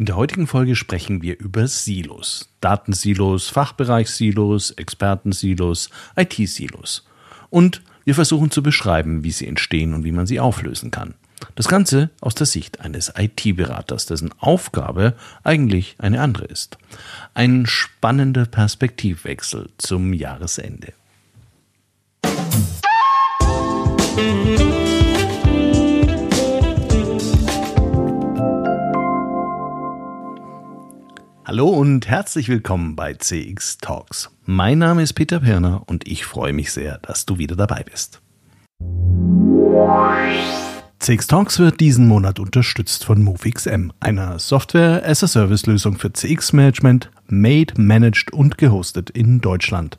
In der heutigen Folge sprechen wir über Silos. Datensilos, Fachbereichssilos, Expertensilos, IT-Silos. Und wir versuchen zu beschreiben, wie sie entstehen und wie man sie auflösen kann. Das Ganze aus der Sicht eines IT-Beraters, dessen Aufgabe eigentlich eine andere ist. Ein spannender Perspektivwechsel zum Jahresende. Hallo und herzlich willkommen bei CX Talks. Mein Name ist Peter Pirner und ich freue mich sehr, dass du wieder dabei bist. CX Talks wird diesen Monat unterstützt von MoveXM, einer Software-as-a-Service-Lösung für CX-Management, made, managed und gehostet in Deutschland.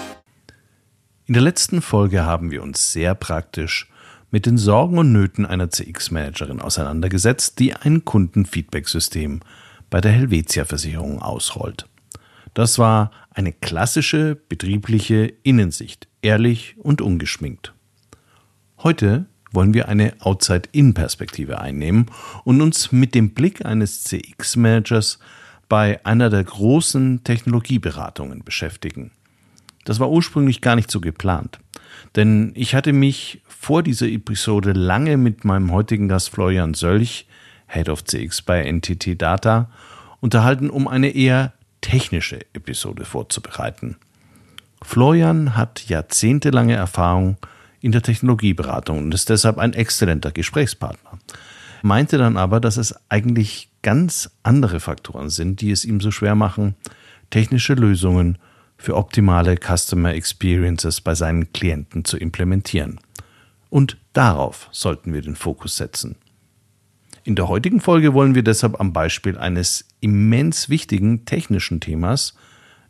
In der letzten Folge haben wir uns sehr praktisch mit den Sorgen und Nöten einer CX-Managerin auseinandergesetzt, die ein Kundenfeedback-System bei der Helvetia Versicherung ausrollt. Das war eine klassische betriebliche Innensicht, ehrlich und ungeschminkt. Heute wollen wir eine Outside-In-Perspektive einnehmen und uns mit dem Blick eines CX-Managers bei einer der großen Technologieberatungen beschäftigen. Das war ursprünglich gar nicht so geplant. Denn ich hatte mich vor dieser Episode lange mit meinem heutigen Gast Florian Sölch, Head of CX bei NTT Data, unterhalten, um eine eher technische Episode vorzubereiten. Florian hat jahrzehntelange Erfahrung in der Technologieberatung und ist deshalb ein exzellenter Gesprächspartner. Meinte dann aber, dass es eigentlich ganz andere Faktoren sind, die es ihm so schwer machen, technische Lösungen für optimale Customer Experiences bei seinen Klienten zu implementieren. Und darauf sollten wir den Fokus setzen. In der heutigen Folge wollen wir deshalb am Beispiel eines immens wichtigen technischen Themas,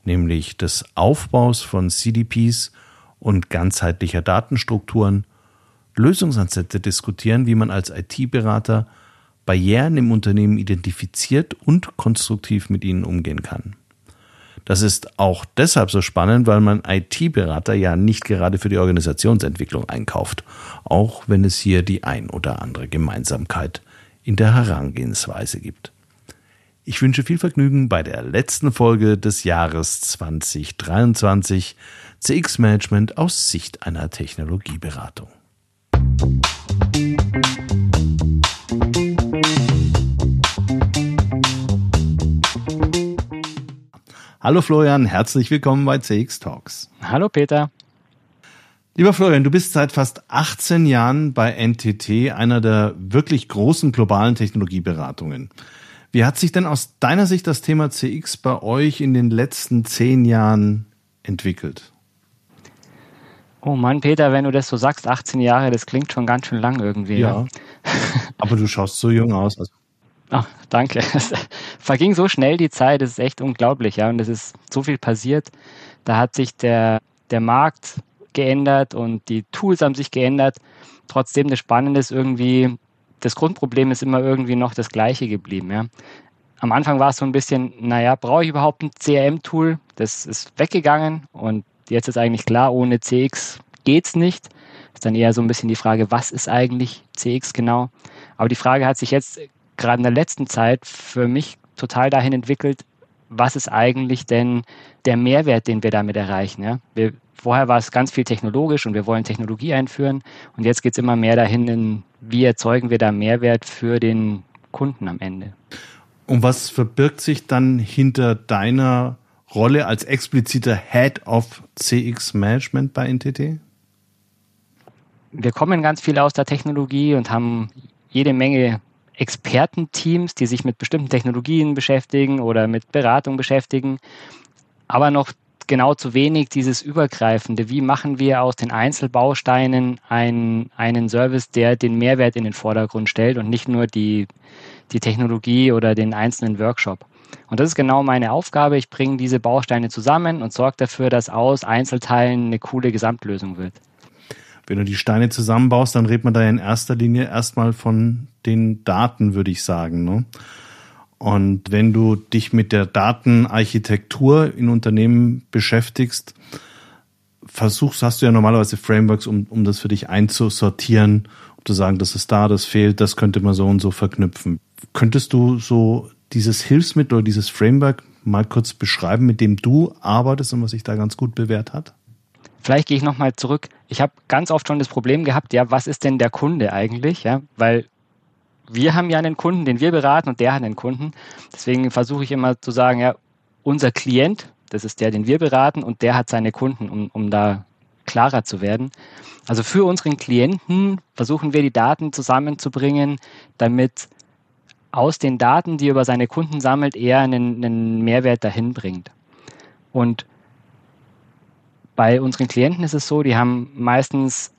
nämlich des Aufbaus von CDPs und ganzheitlicher Datenstrukturen, Lösungsansätze diskutieren, wie man als IT-Berater Barrieren im Unternehmen identifiziert und konstruktiv mit ihnen umgehen kann. Das ist auch deshalb so spannend, weil man IT-Berater ja nicht gerade für die Organisationsentwicklung einkauft, auch wenn es hier die ein oder andere Gemeinsamkeit in der Herangehensweise gibt. Ich wünsche viel Vergnügen bei der letzten Folge des Jahres 2023 CX Management aus Sicht einer Technologieberatung. Hallo Florian, herzlich willkommen bei CX Talks. Hallo Peter. Lieber Florian, du bist seit fast 18 Jahren bei NTT, einer der wirklich großen globalen Technologieberatungen. Wie hat sich denn aus deiner Sicht das Thema CX bei euch in den letzten zehn Jahren entwickelt? Oh Mann, Peter, wenn du das so sagst, 18 Jahre, das klingt schon ganz schön lang irgendwie. Ja. ja. Aber du schaust so jung aus. Also Ach, danke. Es verging so schnell die Zeit, es ist echt unglaublich, ja. Und es ist so viel passiert. Da hat sich der, der Markt geändert und die Tools haben sich geändert. Trotzdem das Spannende ist irgendwie, das Grundproblem ist immer irgendwie noch das gleiche geblieben, ja. Am Anfang war es so ein bisschen, naja, brauche ich überhaupt ein CRM-Tool? Das ist weggegangen und jetzt ist eigentlich klar, ohne CX geht's nicht. Ist dann eher so ein bisschen die Frage, was ist eigentlich CX genau? Aber die Frage hat sich jetzt gerade in der letzten Zeit für mich total dahin entwickelt, was ist eigentlich denn der Mehrwert, den wir damit erreichen. Ja? Wir, vorher war es ganz viel technologisch und wir wollen Technologie einführen und jetzt geht es immer mehr dahin, in, wie erzeugen wir da Mehrwert für den Kunden am Ende. Und was verbirgt sich dann hinter deiner Rolle als expliziter Head of CX Management bei NTT? Wir kommen ganz viel aus der Technologie und haben jede Menge Expertenteams, die sich mit bestimmten Technologien beschäftigen oder mit Beratung beschäftigen, aber noch genau zu wenig dieses Übergreifende. Wie machen wir aus den Einzelbausteinen ein, einen Service, der den Mehrwert in den Vordergrund stellt und nicht nur die, die Technologie oder den einzelnen Workshop? Und das ist genau meine Aufgabe. Ich bringe diese Bausteine zusammen und sorge dafür, dass aus Einzelteilen eine coole Gesamtlösung wird. Wenn du die Steine zusammenbaust, dann redet man da in erster Linie erstmal von den Daten, würde ich sagen. Ne? Und wenn du dich mit der Datenarchitektur in Unternehmen beschäftigst, versuchst, hast du ja normalerweise Frameworks, um, um das für dich einzusortieren, um zu sagen, das ist da, das fehlt, das könnte man so und so verknüpfen. Könntest du so dieses Hilfsmittel oder dieses Framework mal kurz beschreiben, mit dem du arbeitest und was sich da ganz gut bewährt hat? Vielleicht gehe ich nochmal zurück. Ich habe ganz oft schon das Problem gehabt, ja, was ist denn der Kunde eigentlich? Ja, weil wir haben ja einen Kunden, den wir beraten und der hat einen Kunden. Deswegen versuche ich immer zu sagen, ja, unser Klient, das ist der, den wir beraten und der hat seine Kunden, um, um da klarer zu werden. Also für unseren Klienten versuchen wir die Daten zusammenzubringen, damit aus den Daten, die er über seine Kunden sammelt, er einen, einen Mehrwert dahin bringt. Und bei unseren Klienten ist es so, die haben meistens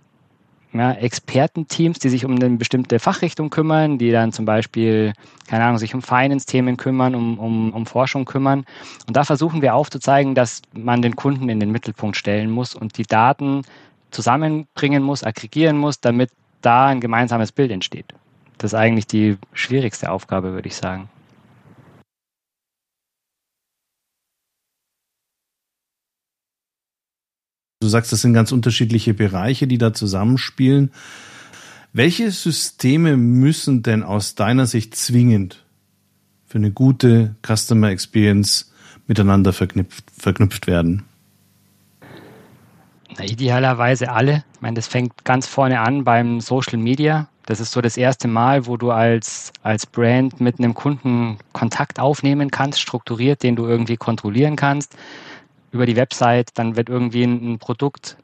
ja, Expertenteams, die sich um eine bestimmte Fachrichtung kümmern, die dann zum Beispiel, keine Ahnung, sich um Finance-Themen kümmern, um, um, um Forschung kümmern. Und da versuchen wir aufzuzeigen, dass man den Kunden in den Mittelpunkt stellen muss und die Daten zusammenbringen muss, aggregieren muss, damit da ein gemeinsames Bild entsteht. Das ist eigentlich die schwierigste Aufgabe, würde ich sagen. Du sagst, das sind ganz unterschiedliche Bereiche, die da zusammenspielen. Welche Systeme müssen denn aus deiner Sicht zwingend für eine gute Customer Experience miteinander verknüpft, verknüpft werden? Na, idealerweise alle. Ich meine, das fängt ganz vorne an beim Social Media. Das ist so das erste Mal, wo du als, als Brand mit einem Kunden Kontakt aufnehmen kannst, strukturiert, den du irgendwie kontrollieren kannst über die Website, dann wird irgendwie ein, ein Produkt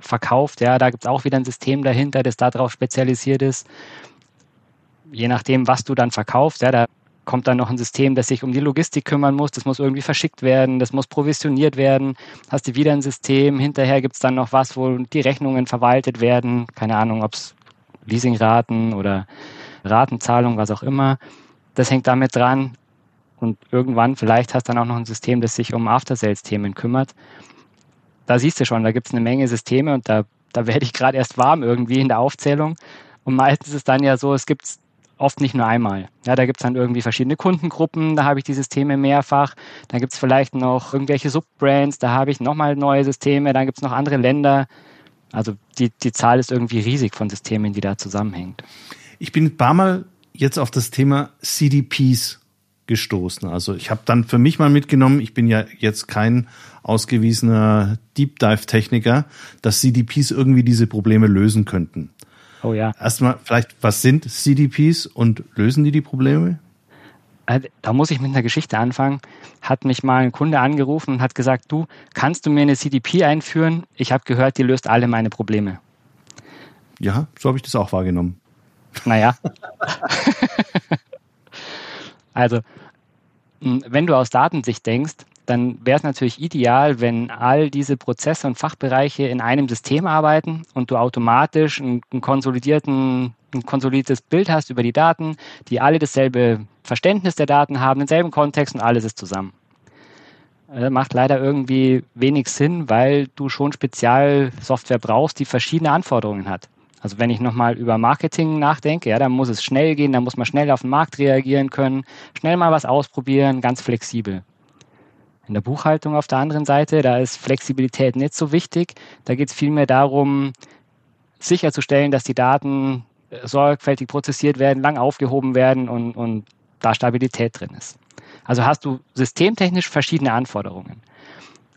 verkauft. Ja, da gibt es auch wieder ein System dahinter, das darauf spezialisiert ist. Je nachdem, was du dann verkaufst, ja, da kommt dann noch ein System, das sich um die Logistik kümmern muss. Das muss irgendwie verschickt werden, das muss provisioniert werden. Hast du wieder ein System. Hinterher gibt es dann noch was, wo die Rechnungen verwaltet werden. Keine Ahnung, ob es Leasingraten oder Ratenzahlung, was auch immer. Das hängt damit dran. Und irgendwann vielleicht hast du dann auch noch ein System, das sich um After-Sales-Themen kümmert. Da siehst du schon, da gibt es eine Menge Systeme und da, da werde ich gerade erst warm irgendwie in der Aufzählung. Und meistens ist es dann ja so, es gibt es oft nicht nur einmal. Ja, da gibt es dann irgendwie verschiedene Kundengruppen, da habe ich die Systeme mehrfach. Dann gibt es vielleicht noch irgendwelche Subbrands, da habe ich nochmal neue Systeme, dann gibt es noch andere Länder. Also die, die Zahl ist irgendwie riesig von Systemen, die da zusammenhängt. Ich bin ein paar Mal jetzt auf das Thema CDPs gestoßen. Also ich habe dann für mich mal mitgenommen, ich bin ja jetzt kein ausgewiesener Deep Dive Techniker, dass CDPs irgendwie diese Probleme lösen könnten. Oh ja. Erstmal vielleicht, was sind CDPs und lösen die die Probleme? Äh, da muss ich mit einer Geschichte anfangen. Hat mich mal ein Kunde angerufen und hat gesagt, du, kannst du mir eine CDP einführen? Ich habe gehört, die löst alle meine Probleme. Ja, so habe ich das auch wahrgenommen. Naja. also wenn du aus Datensicht denkst, dann wäre es natürlich ideal, wenn all diese Prozesse und Fachbereiche in einem System arbeiten und du automatisch ein, ein, konsolidierten, ein konsolidiertes Bild hast über die Daten, die alle dasselbe Verständnis der Daten haben, denselben Kontext und alles ist zusammen. Das äh, macht leider irgendwie wenig Sinn, weil du schon Spezialsoftware brauchst, die verschiedene Anforderungen hat. Also wenn ich nochmal über Marketing nachdenke, ja, dann muss es schnell gehen, dann muss man schnell auf den Markt reagieren können, schnell mal was ausprobieren, ganz flexibel. In der Buchhaltung auf der anderen Seite, da ist Flexibilität nicht so wichtig. Da geht es vielmehr darum, sicherzustellen, dass die Daten sorgfältig prozessiert werden, lang aufgehoben werden und, und da Stabilität drin ist. Also hast du systemtechnisch verschiedene Anforderungen.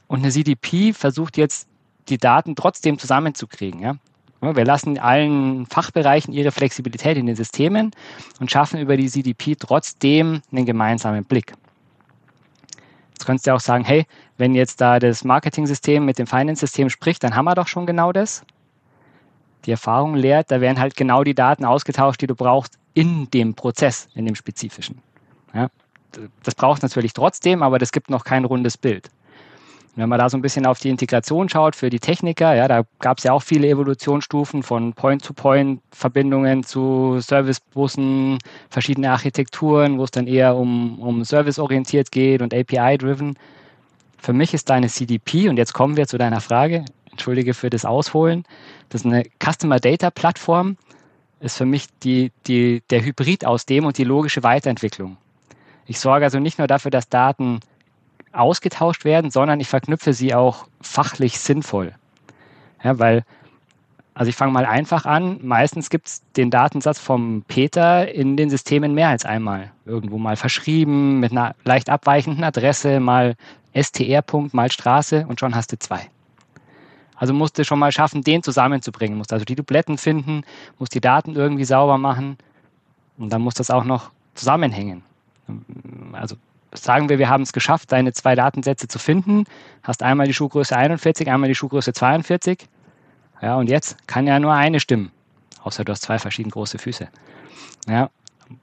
Und eine CDP versucht jetzt, die Daten trotzdem zusammenzukriegen. Ja? Wir lassen allen Fachbereichen ihre Flexibilität in den Systemen und schaffen über die CDP trotzdem einen gemeinsamen Blick. Jetzt könntest du auch sagen, hey, wenn jetzt da das Marketing-System mit dem Finance-System spricht, dann haben wir doch schon genau das. Die Erfahrung lehrt, da werden halt genau die Daten ausgetauscht, die du brauchst in dem Prozess, in dem spezifischen. Ja, das braucht natürlich trotzdem, aber das gibt noch kein rundes Bild. Wenn man da so ein bisschen auf die Integration schaut für die Techniker, ja, da gab es ja auch viele Evolutionsstufen von Point-to-Point-Verbindungen zu Servicebussen, verschiedene Architekturen, wo es dann eher um, um Service-orientiert geht und API-driven. Für mich ist deine CDP, und jetzt kommen wir zu deiner Frage, entschuldige für das Ausholen, das ist eine Customer Data Plattform, ist für mich die, die, der Hybrid aus dem und die logische Weiterentwicklung. Ich sorge also nicht nur dafür, dass Daten ausgetauscht werden, sondern ich verknüpfe sie auch fachlich sinnvoll. Ja, weil, also ich fange mal einfach an. Meistens gibt es den Datensatz vom Peter in den Systemen mehr als einmal. Irgendwo mal verschrieben, mit einer leicht abweichenden Adresse, mal STR-Punkt, mal Straße und schon hast du zwei. Also musst du schon mal schaffen, den zusammenzubringen. Musst also die Dubletten finden, musst die Daten irgendwie sauber machen und dann muss das auch noch zusammenhängen. Also sagen wir, wir haben es geschafft, deine zwei Datensätze zu finden, hast einmal die Schuhgröße 41, einmal die Schuhgröße 42. Ja, und jetzt kann ja nur eine stimmen, außer du hast zwei verschieden große Füße. Ja,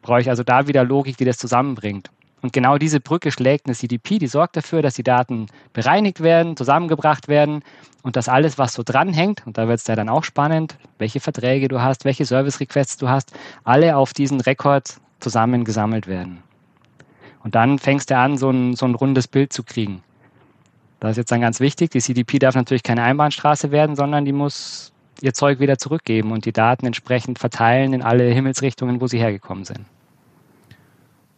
brauche ich also da wieder Logik, die das zusammenbringt. Und genau diese Brücke schlägt eine CDP, die sorgt dafür, dass die Daten bereinigt werden, zusammengebracht werden und dass alles, was so dranhängt, und da wird es ja dann auch spannend, welche Verträge du hast, welche Service-Requests du hast, alle auf diesen Rekord zusammengesammelt werden. Und dann fängst du an, so ein, so ein rundes Bild zu kriegen. Das ist jetzt dann ganz wichtig. Die CDP darf natürlich keine Einbahnstraße werden, sondern die muss ihr Zeug wieder zurückgeben und die Daten entsprechend verteilen in alle Himmelsrichtungen, wo sie hergekommen sind.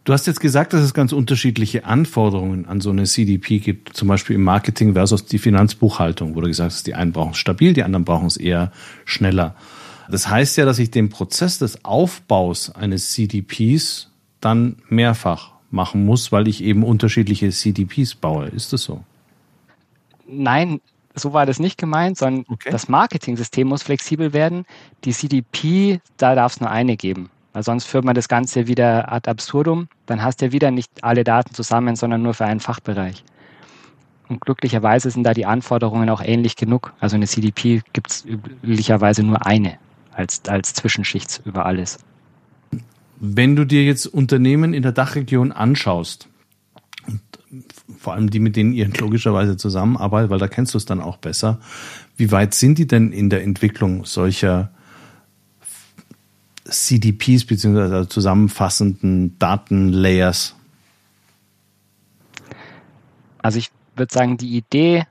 Du hast jetzt gesagt, dass es ganz unterschiedliche Anforderungen an so eine CDP gibt, zum Beispiel im Marketing versus die Finanzbuchhaltung, wo du gesagt hast, die einen brauchen es stabil, die anderen brauchen es eher schneller. Das heißt ja, dass ich den Prozess des Aufbaus eines CDPs dann mehrfach machen muss, weil ich eben unterschiedliche CDPs baue. Ist das so? Nein, so war das nicht gemeint, sondern okay. das Marketing-System muss flexibel werden. Die CDP, da darf es nur eine geben. Weil sonst führt man das Ganze wieder ad absurdum. Dann hast du ja wieder nicht alle Daten zusammen, sondern nur für einen Fachbereich. Und glücklicherweise sind da die Anforderungen auch ähnlich genug. Also eine CDP gibt es üblicherweise nur eine als, als Zwischenschicht über alles. Wenn du dir jetzt Unternehmen in der Dachregion anschaust, und vor allem die, mit denen ihr logischerweise zusammenarbeitet, weil da kennst du es dann auch besser, wie weit sind die denn in der Entwicklung solcher CDPs beziehungsweise zusammenfassenden Datenlayers? Also ich würde sagen, die Idee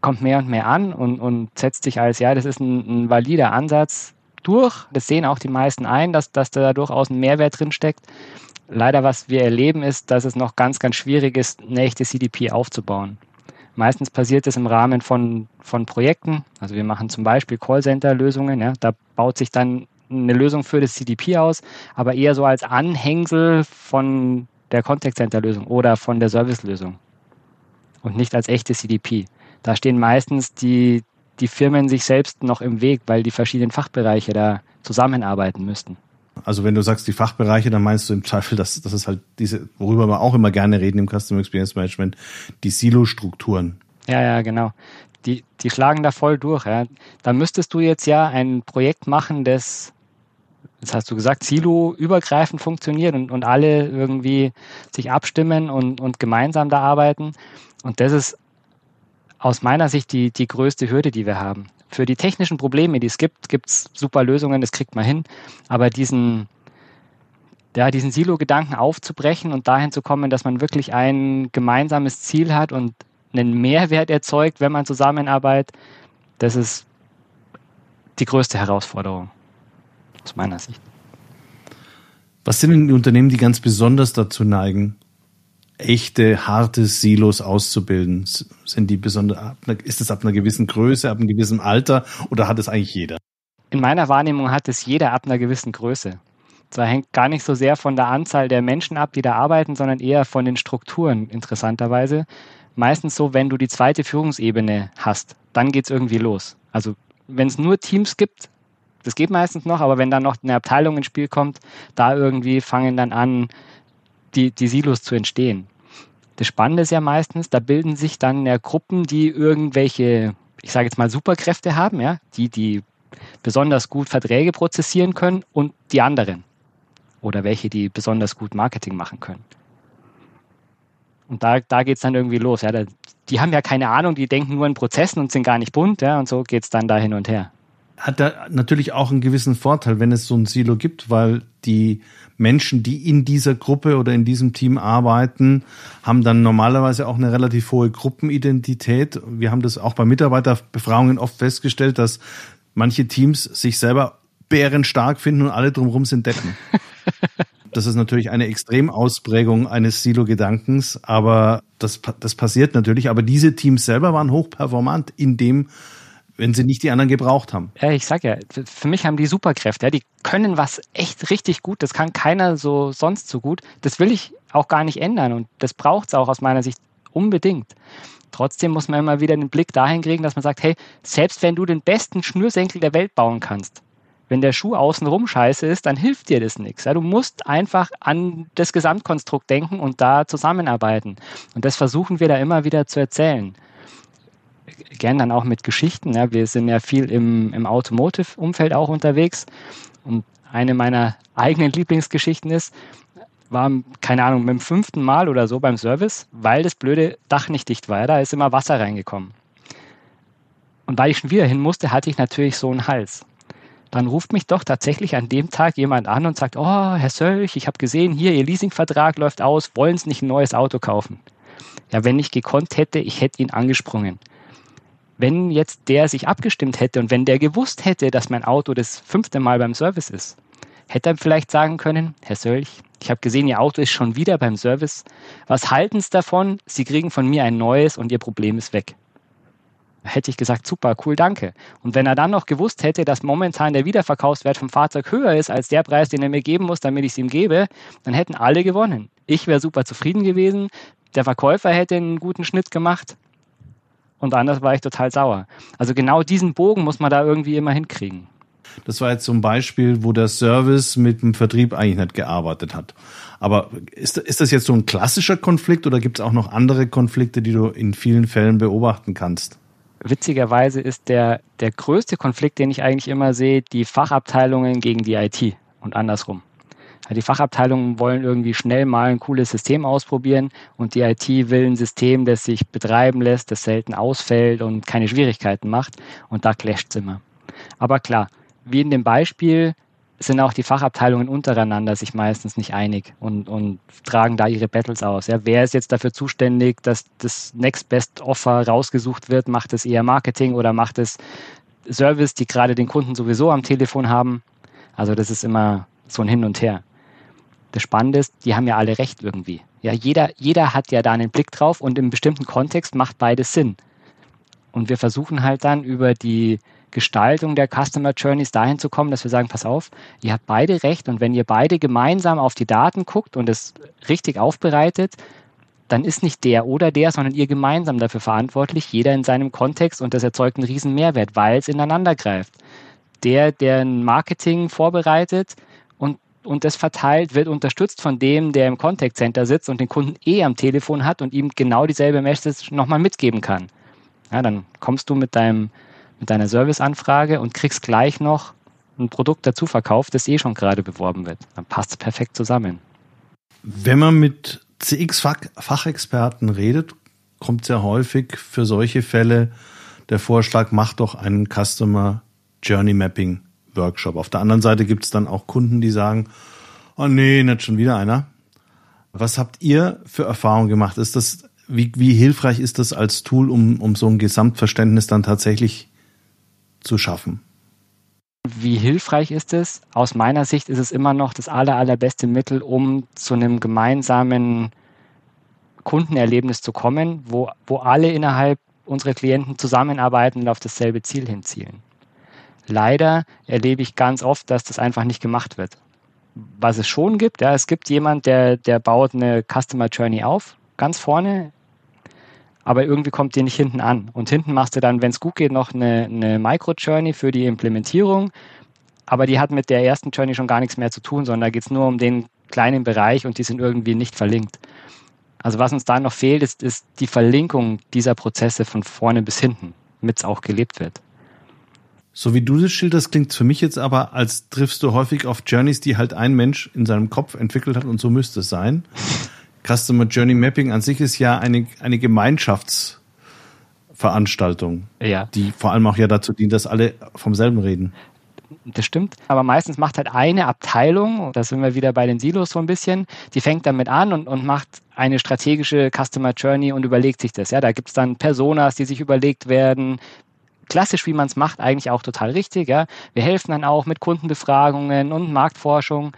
kommt mehr und mehr an und, und setzt sich als, ja, das ist ein, ein valider Ansatz, durch. Das sehen auch die meisten ein, dass, dass da durchaus ein Mehrwert drin steckt. Leider, was wir erleben, ist, dass es noch ganz, ganz schwierig ist, eine echte CDP aufzubauen. Meistens passiert es im Rahmen von, von Projekten. Also wir machen zum Beispiel Callcenter-Lösungen. Ja, da baut sich dann eine Lösung für das CDP aus, aber eher so als Anhängsel von der Contact Center-Lösung oder von der Service-Lösung und nicht als echte CDP. Da stehen meistens die, die Firmen sich selbst noch im Weg, weil die verschiedenen Fachbereiche da zusammenarbeiten müssten. Also wenn du sagst die Fachbereiche, dann meinst du im Zweifel, dass das ist halt diese, worüber wir auch immer gerne reden im Customer Experience Management, die Silo-Strukturen. Ja, ja, genau. Die, die schlagen da voll durch. Ja. Da müsstest du jetzt ja ein Projekt machen, das, das hast du gesagt, Silo-übergreifend funktioniert und, und alle irgendwie sich abstimmen und, und gemeinsam da arbeiten. Und das ist aus meiner Sicht die, die größte Hürde, die wir haben. Für die technischen Probleme, die es gibt, gibt es super Lösungen, das kriegt man hin. Aber diesen, ja, diesen Silo-Gedanken aufzubrechen und dahin zu kommen, dass man wirklich ein gemeinsames Ziel hat und einen Mehrwert erzeugt, wenn man zusammenarbeitet, das ist die größte Herausforderung aus meiner Sicht. Was sind denn die Unternehmen, die ganz besonders dazu neigen, echte, harte Silos auszubilden? Sind die besonders, ist es ab einer gewissen Größe, ab einem gewissen Alter oder hat es eigentlich jeder? In meiner Wahrnehmung hat es jeder ab einer gewissen Größe. Zwar hängt gar nicht so sehr von der Anzahl der Menschen ab, die da arbeiten, sondern eher von den Strukturen, interessanterweise. Meistens so, wenn du die zweite Führungsebene hast, dann geht es irgendwie los. Also wenn es nur Teams gibt, das geht meistens noch, aber wenn dann noch eine Abteilung ins Spiel kommt, da irgendwie fangen dann an, die, die Silos zu entstehen. Das Spannende ist ja meistens, da bilden sich dann ja Gruppen, die irgendwelche, ich sage jetzt mal, Superkräfte haben, ja, die, die besonders gut Verträge prozessieren können und die anderen. Oder welche, die besonders gut Marketing machen können. Und da, da geht es dann irgendwie los. Ja. die haben ja keine Ahnung, die denken nur in Prozessen und sind gar nicht bunt, ja, und so geht es dann da hin und her. Hat da natürlich auch einen gewissen Vorteil, wenn es so ein Silo gibt, weil die Menschen, die in dieser Gruppe oder in diesem Team arbeiten, haben dann normalerweise auch eine relativ hohe Gruppenidentität. Wir haben das auch bei Mitarbeiterbefragungen oft festgestellt, dass manche Teams sich selber bärenstark finden und alle drumherum sind Deppen. Das ist natürlich eine Extremausprägung eines Silo-Gedankens, aber das, das passiert natürlich. Aber diese Teams selber waren hochperformant in dem, wenn sie nicht die anderen gebraucht haben. Ja, ich sag ja, für mich haben die Superkräfte. Ja, die können was echt richtig gut. Das kann keiner so sonst so gut. Das will ich auch gar nicht ändern und das braucht es auch aus meiner Sicht unbedingt. Trotzdem muss man immer wieder den Blick dahin kriegen, dass man sagt, hey, selbst wenn du den besten Schnürsenkel der Welt bauen kannst, wenn der Schuh außenrum scheiße ist, dann hilft dir das nichts. Ja, du musst einfach an das Gesamtkonstrukt denken und da zusammenarbeiten. Und das versuchen wir da immer wieder zu erzählen. Gern dann auch mit Geschichten. Ja. Wir sind ja viel im, im Automotive-Umfeld auch unterwegs. Und eine meiner eigenen Lieblingsgeschichten ist, war, keine Ahnung, dem fünften Mal oder so beim Service, weil das blöde Dach nicht dicht war. Da ist immer Wasser reingekommen. Und weil ich schon wieder hin musste, hatte ich natürlich so einen Hals. Dann ruft mich doch tatsächlich an dem Tag jemand an und sagt, oh, Herr Sölch, ich habe gesehen, hier, Ihr Leasingvertrag läuft aus, wollen Sie nicht ein neues Auto kaufen? Ja, wenn ich gekonnt hätte, ich hätte ihn angesprungen. Wenn jetzt der sich abgestimmt hätte und wenn der gewusst hätte, dass mein Auto das fünfte Mal beim Service ist, hätte er vielleicht sagen können, Herr Sölch, ich habe gesehen, Ihr Auto ist schon wieder beim Service. Was halten Sie davon? Sie kriegen von mir ein neues und Ihr Problem ist weg. Hätte ich gesagt, super, cool, danke. Und wenn er dann noch gewusst hätte, dass momentan der Wiederverkaufswert vom Fahrzeug höher ist als der Preis, den er mir geben muss, damit ich es ihm gebe, dann hätten alle gewonnen. Ich wäre super zufrieden gewesen, der Verkäufer hätte einen guten Schnitt gemacht und anders war ich total sauer. Also genau diesen Bogen muss man da irgendwie immer hinkriegen. Das war jetzt so ein Beispiel, wo der Service mit dem Vertrieb eigentlich nicht gearbeitet hat. Aber ist, ist das jetzt so ein klassischer Konflikt oder gibt es auch noch andere Konflikte, die du in vielen Fällen beobachten kannst? Witzigerweise ist der, der größte Konflikt, den ich eigentlich immer sehe, die Fachabteilungen gegen die IT und andersrum. Die Fachabteilungen wollen irgendwie schnell mal ein cooles System ausprobieren und die IT will ein System, das sich betreiben lässt, das selten ausfällt und keine Schwierigkeiten macht und da clasht es immer. Aber klar, wie in dem Beispiel sind auch die Fachabteilungen untereinander sich meistens nicht einig und, und tragen da ihre Battles aus. Ja, wer ist jetzt dafür zuständig, dass das Next Best Offer rausgesucht wird? Macht es eher Marketing oder macht es Service, die gerade den Kunden sowieso am Telefon haben? Also das ist immer so ein Hin und Her. Das Spannende ist, die haben ja alle recht irgendwie. Ja, jeder, jeder hat ja da einen Blick drauf und im bestimmten Kontext macht beides Sinn. Und wir versuchen halt dann über die Gestaltung der Customer Journeys dahin zu kommen, dass wir sagen, pass auf, ihr habt beide recht und wenn ihr beide gemeinsam auf die Daten guckt und es richtig aufbereitet, dann ist nicht der oder der, sondern ihr gemeinsam dafür verantwortlich, jeder in seinem Kontext und das erzeugt einen riesen Mehrwert, weil es ineinander greift. Der, der ein Marketing vorbereitet und das verteilt, wird unterstützt von dem, der im Contact Center sitzt und den Kunden eh am Telefon hat und ihm genau dieselbe Message nochmal mitgeben kann. Ja, dann kommst du mit deinem mit deiner Serviceanfrage und kriegst gleich noch ein Produkt dazu verkauft, das eh schon gerade beworben wird. Dann passt es perfekt zusammen. Wenn man mit CX-Fachexperten redet, kommt sehr häufig für solche Fälle der Vorschlag, mach doch einen Customer Journey Mapping Workshop. Auf der anderen Seite gibt es dann auch Kunden, die sagen, oh nee, nicht schon wieder einer. Was habt ihr für Erfahrungen gemacht? Ist das, wie, wie hilfreich ist das als Tool, um, um so ein Gesamtverständnis dann tatsächlich zu schaffen. Wie hilfreich ist es? Aus meiner Sicht ist es immer noch das aller, allerbeste Mittel, um zu einem gemeinsamen Kundenerlebnis zu kommen, wo, wo alle innerhalb unserer Klienten zusammenarbeiten und auf dasselbe Ziel hinzielen. Leider erlebe ich ganz oft, dass das einfach nicht gemacht wird. Was es schon gibt, ja, es gibt jemand, der, der baut eine Customer Journey auf, ganz vorne aber irgendwie kommt die nicht hinten an. Und hinten machst du dann, wenn es gut geht, noch eine, eine Micro-Journey für die Implementierung. Aber die hat mit der ersten Journey schon gar nichts mehr zu tun, sondern da geht es nur um den kleinen Bereich und die sind irgendwie nicht verlinkt. Also was uns da noch fehlt, ist, ist die Verlinkung dieser Prozesse von vorne bis hinten, damit es auch gelebt wird. So wie du das schilderst, klingt es für mich jetzt aber, als triffst du häufig auf Journeys, die halt ein Mensch in seinem Kopf entwickelt hat und so müsste es sein. Customer Journey Mapping an sich ist ja eine, eine Gemeinschaftsveranstaltung, ja. die vor allem auch ja dazu dient, dass alle vom selben reden. Das stimmt, aber meistens macht halt eine Abteilung, da sind wir wieder bei den Silos so ein bisschen, die fängt damit an und, und macht eine strategische Customer Journey und überlegt sich das. Ja, da gibt es dann Personas, die sich überlegt werden, klassisch, wie man es macht, eigentlich auch total richtig. Ja. Wir helfen dann auch mit Kundenbefragungen und Marktforschung.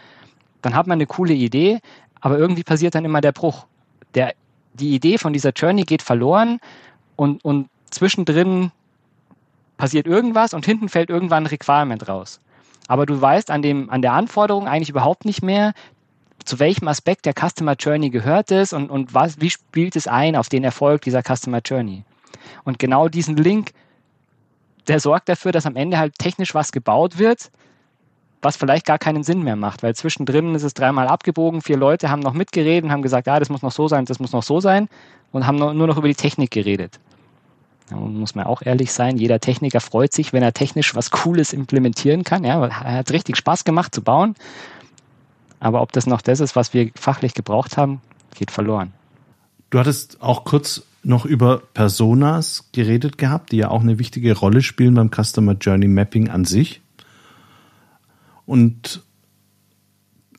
Dann hat man eine coole Idee, aber irgendwie passiert dann immer der Bruch. Der, die Idee von dieser Journey geht verloren und, und zwischendrin passiert irgendwas und hinten fällt irgendwann ein Requirement raus. Aber du weißt an, dem, an der Anforderung eigentlich überhaupt nicht mehr, zu welchem Aspekt der Customer Journey gehört es und, und was, wie spielt es ein auf den Erfolg dieser Customer Journey. Und genau diesen Link der sorgt dafür, dass am Ende halt technisch was gebaut wird, was vielleicht gar keinen Sinn mehr macht, weil zwischendrin ist es dreimal abgebogen, vier Leute haben noch mitgeredet und haben gesagt, ja, das muss noch so sein, das muss noch so sein und haben nur noch über die Technik geredet. Da muss man auch ehrlich sein, jeder Techniker freut sich, wenn er technisch was Cooles implementieren kann. Ja, hat richtig Spaß gemacht zu bauen. Aber ob das noch das ist, was wir fachlich gebraucht haben, geht verloren. Du hattest auch kurz noch über Personas geredet gehabt, die ja auch eine wichtige Rolle spielen beim Customer Journey Mapping an sich. Und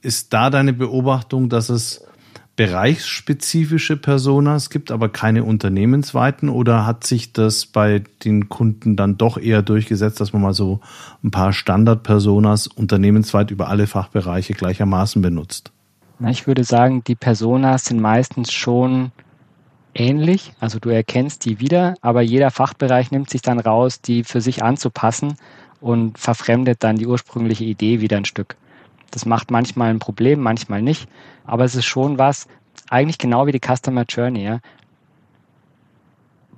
ist da deine Beobachtung, dass es bereichsspezifische Personas gibt, aber keine unternehmensweiten? Oder hat sich das bei den Kunden dann doch eher durchgesetzt, dass man mal so ein paar Standard-Personas unternehmensweit über alle Fachbereiche gleichermaßen benutzt? Na, ich würde sagen, die Personas sind meistens schon ähnlich, also du erkennst die wieder, aber jeder Fachbereich nimmt sich dann raus, die für sich anzupassen und verfremdet dann die ursprüngliche Idee wieder ein Stück. Das macht manchmal ein Problem, manchmal nicht, aber es ist schon was, eigentlich genau wie die Customer Journey. Ja.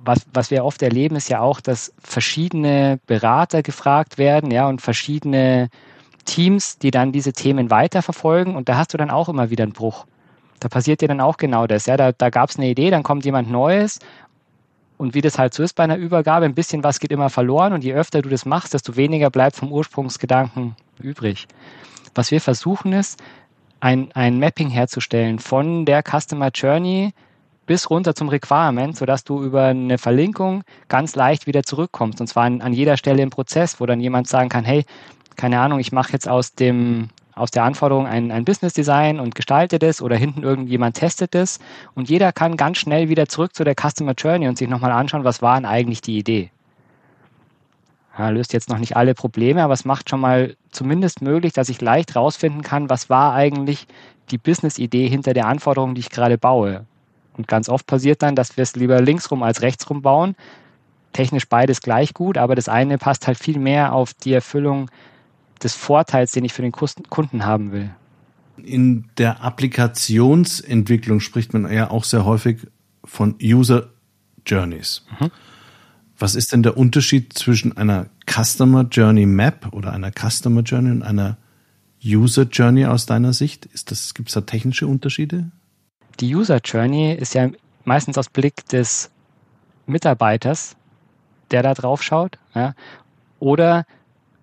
Was, was wir oft erleben, ist ja auch, dass verschiedene Berater gefragt werden, ja, und verschiedene Teams, die dann diese Themen weiterverfolgen und da hast du dann auch immer wieder einen Bruch. Da passiert dir dann auch genau das. Ja, da, da gab es eine Idee, dann kommt jemand Neues und wie das halt so ist bei einer Übergabe, ein bisschen was geht immer verloren und je öfter du das machst, desto weniger bleibt vom Ursprungsgedanken übrig. Was wir versuchen ist, ein, ein Mapping herzustellen von der Customer Journey bis runter zum Requirement, sodass du über eine Verlinkung ganz leicht wieder zurückkommst. Und zwar an, an jeder Stelle im Prozess, wo dann jemand sagen kann, hey, keine Ahnung, ich mache jetzt aus dem aus der Anforderung ein, ein Business Design und gestaltet es oder hinten irgendjemand testet es und jeder kann ganz schnell wieder zurück zu der Customer Journey und sich nochmal anschauen, was war denn eigentlich die Idee. Ja, löst jetzt noch nicht alle Probleme, aber es macht schon mal zumindest möglich, dass ich leicht rausfinden kann, was war eigentlich die Business-Idee hinter der Anforderung, die ich gerade baue. Und ganz oft passiert dann, dass wir es lieber linksrum als rechtsrum bauen. Technisch beides gleich gut, aber das eine passt halt viel mehr auf die Erfüllung des Vorteils, den ich für den Kunden haben will. In der Applikationsentwicklung spricht man ja auch sehr häufig von User Journeys. Mhm. Was ist denn der Unterschied zwischen einer Customer Journey Map oder einer Customer Journey und einer User Journey aus deiner Sicht? Ist das, gibt es da technische Unterschiede? Die User Journey ist ja meistens aus Blick des Mitarbeiters, der da drauf schaut. Ja, oder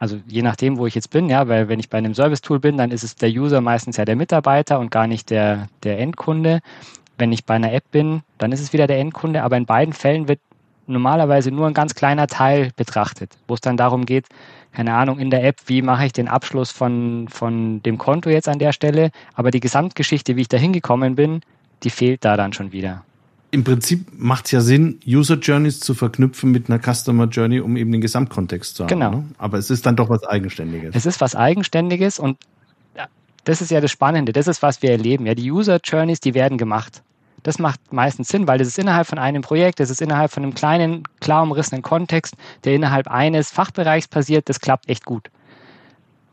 also je nachdem, wo ich jetzt bin, ja, weil wenn ich bei einem Service-Tool bin, dann ist es der User meistens ja der Mitarbeiter und gar nicht der, der Endkunde. Wenn ich bei einer App bin, dann ist es wieder der Endkunde, aber in beiden Fällen wird normalerweise nur ein ganz kleiner Teil betrachtet, wo es dann darum geht, keine Ahnung, in der App, wie mache ich den Abschluss von, von dem Konto jetzt an der Stelle, aber die Gesamtgeschichte, wie ich da hingekommen bin, die fehlt da dann schon wieder im Prinzip macht es ja Sinn, User Journeys zu verknüpfen mit einer Customer Journey, um eben den Gesamtkontext zu haben. Genau. Ne? Aber es ist dann doch was Eigenständiges. Es ist was Eigenständiges und das ist ja das Spannende. Das ist, was wir erleben. Ja, die User Journeys, die werden gemacht. Das macht meistens Sinn, weil das ist innerhalb von einem Projekt, das ist innerhalb von einem kleinen, klar umrissenen Kontext, der innerhalb eines Fachbereichs passiert. Das klappt echt gut.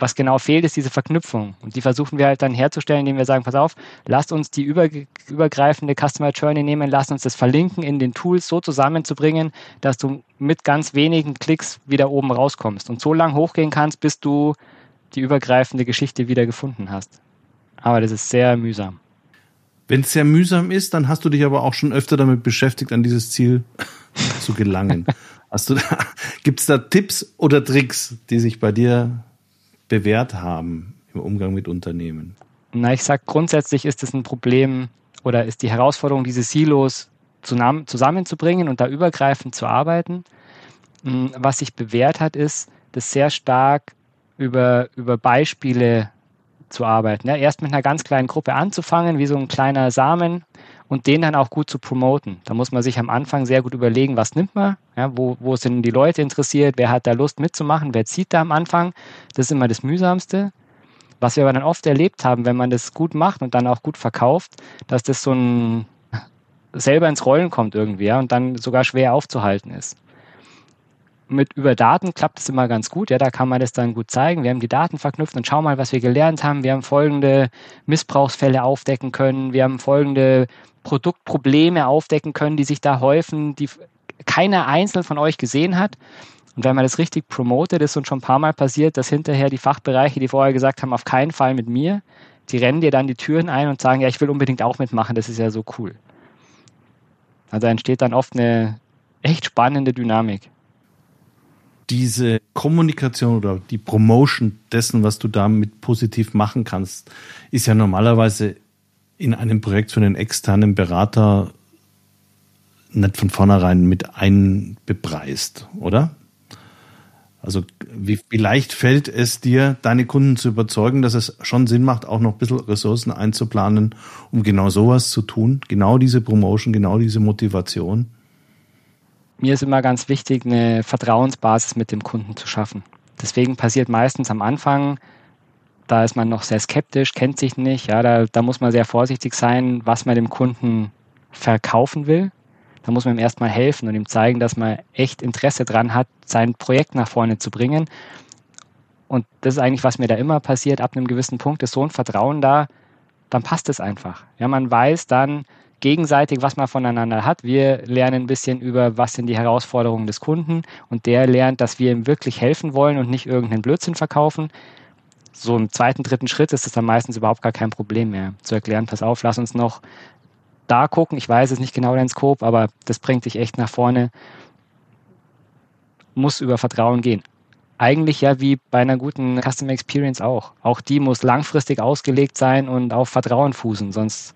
Was genau fehlt, ist diese Verknüpfung. Und die versuchen wir halt dann herzustellen, indem wir sagen, pass auf, lasst uns die übergreifende Customer Journey nehmen, lasst uns das verlinken in den Tools so zusammenzubringen, dass du mit ganz wenigen Klicks wieder oben rauskommst und so lang hochgehen kannst, bis du die übergreifende Geschichte wieder gefunden hast. Aber das ist sehr mühsam. Wenn es sehr mühsam ist, dann hast du dich aber auch schon öfter damit beschäftigt, an dieses Ziel zu gelangen. Hast du da, gibt's da Tipps oder Tricks, die sich bei dir bewährt haben im Umgang mit Unternehmen? Na, ich sag grundsätzlich ist es ein Problem oder ist die Herausforderung, diese Silos zusammenzubringen und da übergreifend zu arbeiten. Hm, was sich bewährt hat, ist, das sehr stark über, über Beispiele zu arbeiten. Ja, erst mit einer ganz kleinen Gruppe anzufangen, wie so ein kleiner Samen und den dann auch gut zu promoten. Da muss man sich am Anfang sehr gut überlegen, was nimmt man, ja, wo, wo sind die Leute interessiert, wer hat da Lust mitzumachen, wer zieht da am Anfang. Das ist immer das Mühsamste. Was wir aber dann oft erlebt haben, wenn man das gut macht und dann auch gut verkauft, dass das so ein selber ins Rollen kommt irgendwie ja, und dann sogar schwer aufzuhalten ist mit über Daten klappt es immer ganz gut. Ja, da kann man das dann gut zeigen. Wir haben die Daten verknüpft und schau mal, was wir gelernt haben. Wir haben folgende Missbrauchsfälle aufdecken können. Wir haben folgende Produktprobleme aufdecken können, die sich da häufen, die keiner einzeln von euch gesehen hat. Und wenn man das richtig promotet, ist uns schon ein paar Mal passiert, dass hinterher die Fachbereiche, die vorher gesagt haben, auf keinen Fall mit mir, die rennen dir dann die Türen ein und sagen, ja, ich will unbedingt auch mitmachen, das ist ja so cool. Also entsteht dann oft eine echt spannende Dynamik diese Kommunikation oder die Promotion dessen, was du damit positiv machen kannst, ist ja normalerweise in einem Projekt für einen externen Berater nicht von vornherein mit einbepreist, oder? Also wie leicht fällt es dir, deine Kunden zu überzeugen, dass es schon Sinn macht, auch noch ein bisschen Ressourcen einzuplanen, um genau sowas zu tun, genau diese Promotion, genau diese Motivation? Mir ist immer ganz wichtig, eine Vertrauensbasis mit dem Kunden zu schaffen. Deswegen passiert meistens am Anfang, da ist man noch sehr skeptisch, kennt sich nicht, ja, da, da muss man sehr vorsichtig sein, was man dem Kunden verkaufen will. Da muss man ihm erstmal helfen und ihm zeigen, dass man echt Interesse dran hat, sein Projekt nach vorne zu bringen. Und das ist eigentlich, was mir da immer passiert. Ab einem gewissen Punkt ist so ein Vertrauen da, dann passt es einfach. Ja, man weiß dann, gegenseitig, was man voneinander hat. Wir lernen ein bisschen über, was sind die Herausforderungen des Kunden und der lernt, dass wir ihm wirklich helfen wollen und nicht irgendeinen Blödsinn verkaufen. So im zweiten, dritten Schritt ist es dann meistens überhaupt gar kein Problem mehr zu erklären, pass auf, lass uns noch da gucken. Ich weiß es nicht genau dein Scope, aber das bringt dich echt nach vorne. Muss über Vertrauen gehen. Eigentlich ja wie bei einer guten Customer Experience auch. Auch die muss langfristig ausgelegt sein und auf Vertrauen fußen, sonst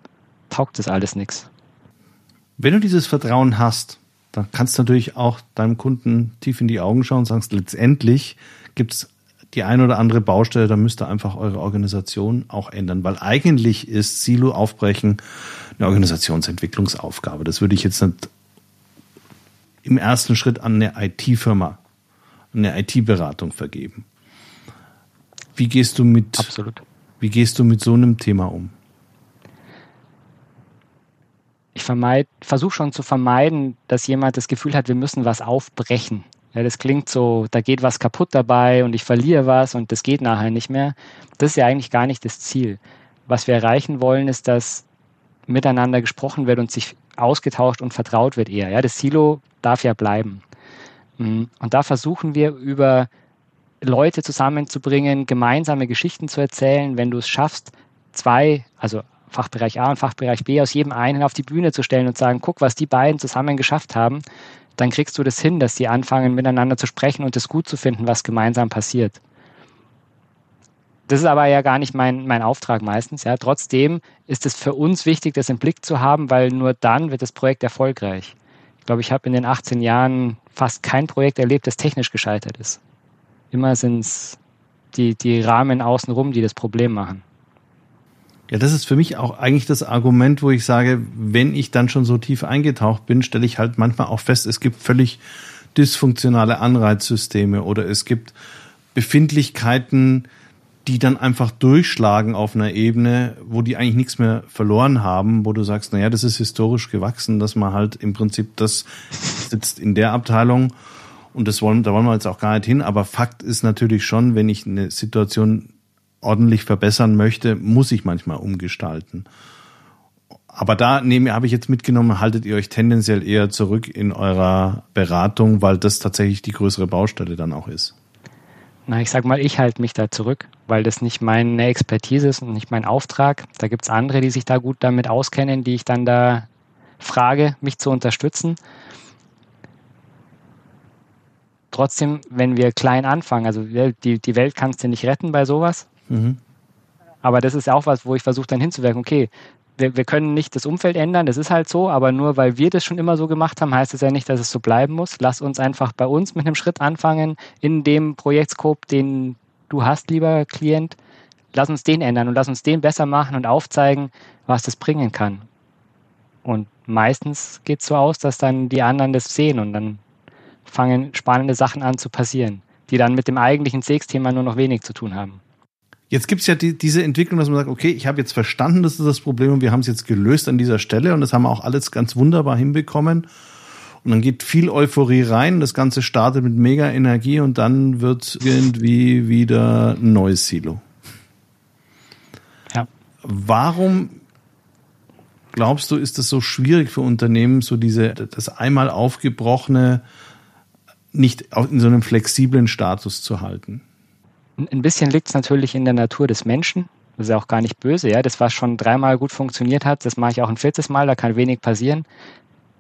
taugt das alles nichts. Wenn du dieses Vertrauen hast, dann kannst du natürlich auch deinem Kunden tief in die Augen schauen und sagst, letztendlich gibt es die eine oder andere Baustelle, da müsst ihr einfach eure Organisation auch ändern, weil eigentlich ist Silo aufbrechen eine Organisationsentwicklungsaufgabe. Das würde ich jetzt nicht im ersten Schritt an eine IT-Firma, eine IT-Beratung vergeben. Wie gehst du mit, Absolut. wie gehst du mit so einem Thema um? Ich versuche schon zu vermeiden, dass jemand das Gefühl hat, wir müssen was aufbrechen. Ja, das klingt so, da geht was kaputt dabei und ich verliere was und das geht nachher nicht mehr. Das ist ja eigentlich gar nicht das Ziel. Was wir erreichen wollen, ist, dass miteinander gesprochen wird und sich ausgetauscht und vertraut wird eher. Ja, das Silo darf ja bleiben. Mm, und da versuchen wir über Leute zusammenzubringen, gemeinsame Geschichten zu erzählen. Wenn du es schaffst, zwei, also Fachbereich A und Fachbereich B aus jedem einen auf die Bühne zu stellen und sagen, guck, was die beiden zusammen geschafft haben, dann kriegst du das hin, dass die anfangen miteinander zu sprechen und es gut zu finden, was gemeinsam passiert. Das ist aber ja gar nicht mein, mein Auftrag meistens. Ja. Trotzdem ist es für uns wichtig, das im Blick zu haben, weil nur dann wird das Projekt erfolgreich. Ich glaube, ich habe in den 18 Jahren fast kein Projekt erlebt, das technisch gescheitert ist. Immer sind es die, die Rahmen außenrum, die das Problem machen. Ja, das ist für mich auch eigentlich das Argument, wo ich sage, wenn ich dann schon so tief eingetaucht bin, stelle ich halt manchmal auch fest, es gibt völlig dysfunktionale Anreizsysteme oder es gibt Befindlichkeiten, die dann einfach durchschlagen auf einer Ebene, wo die eigentlich nichts mehr verloren haben, wo du sagst, naja, das ist historisch gewachsen, dass man halt im Prinzip das sitzt in der Abteilung. Und das wollen, da wollen wir jetzt auch gar nicht hin, aber Fakt ist natürlich schon, wenn ich eine Situation ordentlich verbessern möchte, muss ich manchmal umgestalten. Aber da nehme, habe ich jetzt mitgenommen, haltet ihr euch tendenziell eher zurück in eurer Beratung, weil das tatsächlich die größere Baustelle dann auch ist. na, ich sag mal, ich halte mich da zurück, weil das nicht meine Expertise ist und nicht mein Auftrag. Da gibt es andere, die sich da gut damit auskennen, die ich dann da frage, mich zu unterstützen. Trotzdem, wenn wir klein anfangen, also die, die Welt kannst du nicht retten bei sowas. Mhm. Aber das ist auch was, wo ich versuche dann hinzuwirken, okay, wir, wir können nicht das Umfeld ändern, das ist halt so, aber nur weil wir das schon immer so gemacht haben, heißt es ja nicht, dass es so bleiben muss. Lass uns einfach bei uns mit einem Schritt anfangen, in dem Projektscope, den du hast, lieber Klient. Lass uns den ändern und lass uns den besser machen und aufzeigen, was das bringen kann. Und meistens geht es so aus, dass dann die anderen das sehen und dann fangen spannende Sachen an zu passieren, die dann mit dem eigentlichen CX-Thema nur noch wenig zu tun haben. Jetzt gibt es ja die, diese Entwicklung, dass man sagt, okay, ich habe jetzt verstanden, das ist das Problem und wir haben es jetzt gelöst an dieser Stelle und das haben wir auch alles ganz wunderbar hinbekommen. Und dann geht viel Euphorie rein, das Ganze startet mit mega Energie und dann wird irgendwie wieder ein neues Silo. Ja. Warum glaubst du, ist es so schwierig für Unternehmen, so diese, das einmal aufgebrochene nicht in so einem flexiblen Status zu halten? Ein bisschen liegt es natürlich in der Natur des Menschen. Das ist ja auch gar nicht böse, ja. Das, was schon dreimal gut funktioniert hat, das mache ich auch ein viertes Mal, da kann wenig passieren.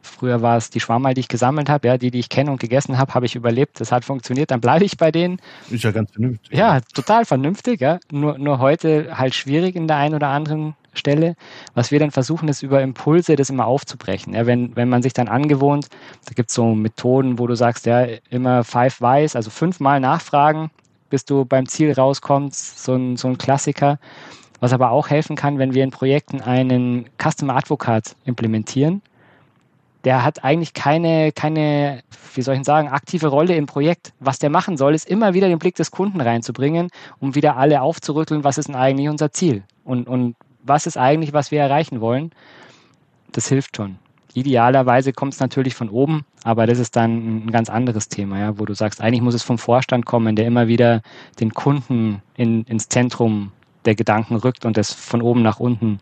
Früher war es die Schwammerl, die ich gesammelt habe, ja, die, die ich kenne und gegessen habe, habe ich überlebt. Das hat funktioniert, dann bleibe ich bei denen. Ist ja ganz vernünftig. Ja, total vernünftig, ja. Nur, nur heute halt schwierig in der einen oder anderen Stelle. Was wir dann versuchen, ist über Impulse das immer aufzubrechen. Ja, wenn, wenn man sich dann angewohnt, da gibt es so Methoden, wo du sagst, ja, immer five whys, also fünfmal nachfragen, bis du beim Ziel rauskommst, so ein, so ein Klassiker. Was aber auch helfen kann, wenn wir in Projekten einen Customer Advocate implementieren. Der hat eigentlich keine, keine, wie soll ich sagen, aktive Rolle im Projekt. Was der machen soll, ist immer wieder den Blick des Kunden reinzubringen, um wieder alle aufzurütteln, was ist denn eigentlich unser Ziel und, und was ist eigentlich, was wir erreichen wollen. Das hilft schon. Idealerweise kommt es natürlich von oben, aber das ist dann ein ganz anderes Thema, ja, wo du sagst, eigentlich muss es vom Vorstand kommen, der immer wieder den Kunden in, ins Zentrum der Gedanken rückt und das von oben nach unten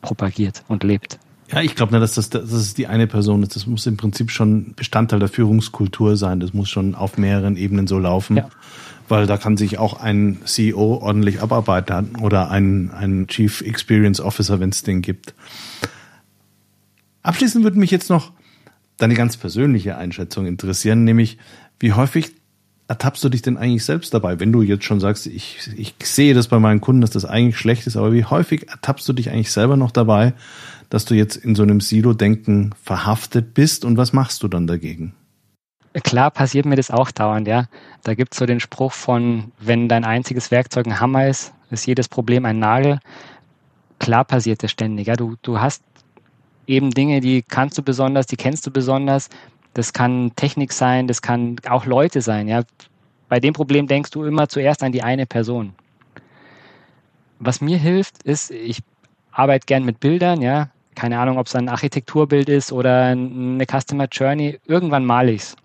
propagiert und lebt. Ja, ich glaube nicht, dass das, das ist die eine Person ist. Das muss im Prinzip schon Bestandteil der Führungskultur sein. Das muss schon auf mehreren Ebenen so laufen. Ja. Weil da kann sich auch ein CEO ordentlich abarbeiten oder ein, ein Chief Experience Officer, wenn es den gibt. Abschließend würde mich jetzt noch deine ganz persönliche Einschätzung interessieren, nämlich wie häufig ertappst du dich denn eigentlich selbst dabei, wenn du jetzt schon sagst, ich, ich sehe das bei meinen Kunden, dass das eigentlich schlecht ist, aber wie häufig ertappst du dich eigentlich selber noch dabei, dass du jetzt in so einem Silo-Denken verhaftet bist und was machst du dann dagegen? Klar passiert mir das auch dauernd, ja. Da gibt es so den Spruch von, wenn dein einziges Werkzeug ein Hammer ist, ist jedes Problem ein Nagel. Klar passiert das ständig, ja. Du, du hast eben Dinge, die kannst du besonders, die kennst du besonders. Das kann Technik sein, das kann auch Leute sein. Ja. Bei dem Problem denkst du immer zuerst an die eine Person. Was mir hilft, ist, ich arbeite gern mit Bildern, ja. Keine Ahnung, ob es ein Architekturbild ist oder eine Customer Journey. Irgendwann male ich es.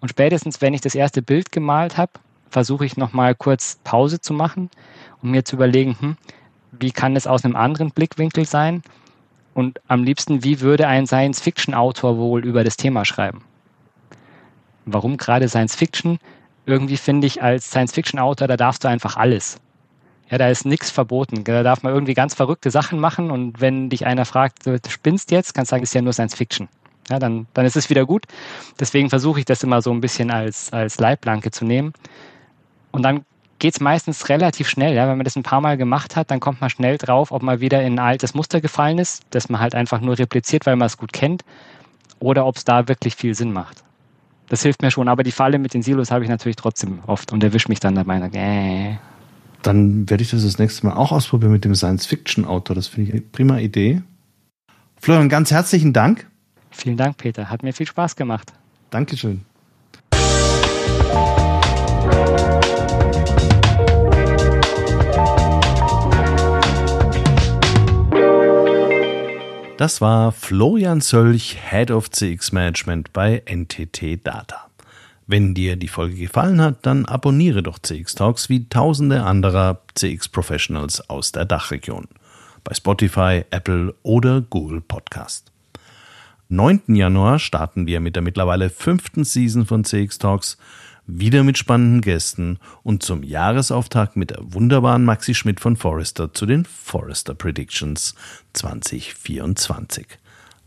Und spätestens, wenn ich das erste Bild gemalt habe, versuche ich nochmal kurz Pause zu machen und mir zu überlegen, hm, wie kann es aus einem anderen Blickwinkel sein? Und am liebsten, wie würde ein Science-Fiction-Autor wohl über das Thema schreiben? Warum gerade Science-Fiction? Irgendwie finde ich, als Science-Fiction-Autor, da darfst du einfach alles. Ja, da ist nichts verboten. Da darf man irgendwie ganz verrückte Sachen machen und wenn dich einer fragt, du spinnst jetzt, kannst du sagen, ist ja nur Science-Fiction. Ja, dann, dann ist es wieder gut. Deswegen versuche ich das immer so ein bisschen als, als Leitplanke zu nehmen. Und dann geht es meistens relativ schnell. Ja? Wenn man das ein paar Mal gemacht hat, dann kommt man schnell drauf, ob man wieder in ein altes Muster gefallen ist, das man halt einfach nur repliziert, weil man es gut kennt, oder ob es da wirklich viel Sinn macht. Das hilft mir schon, aber die Falle mit den Silos habe ich natürlich trotzdem oft und erwische mich dann dabei. Äh. Dann werde ich das das nächste Mal auch ausprobieren mit dem Science-Fiction-Autor. Das finde ich eine prima Idee. Florian, ganz herzlichen Dank. Vielen Dank, Peter. Hat mir viel Spaß gemacht. Dankeschön. Das war Florian Sölch, Head of CX Management bei NTT Data. Wenn dir die Folge gefallen hat, dann abonniere doch CX Talks wie tausende anderer CX Professionals aus der Dachregion. Bei Spotify, Apple oder Google Podcast. 9. Januar starten wir mit der mittlerweile fünften Season von CX Talks wieder mit spannenden Gästen und zum Jahresauftakt mit der wunderbaren Maxi Schmidt von Forrester zu den Forrester Predictions 2024.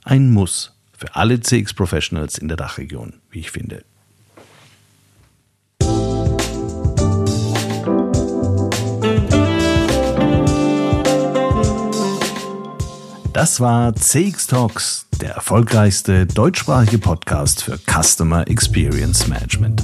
Ein Muss für alle CX Professionals in der Dachregion, wie ich finde. Das war CX Talks, der erfolgreichste deutschsprachige Podcast für Customer Experience Management.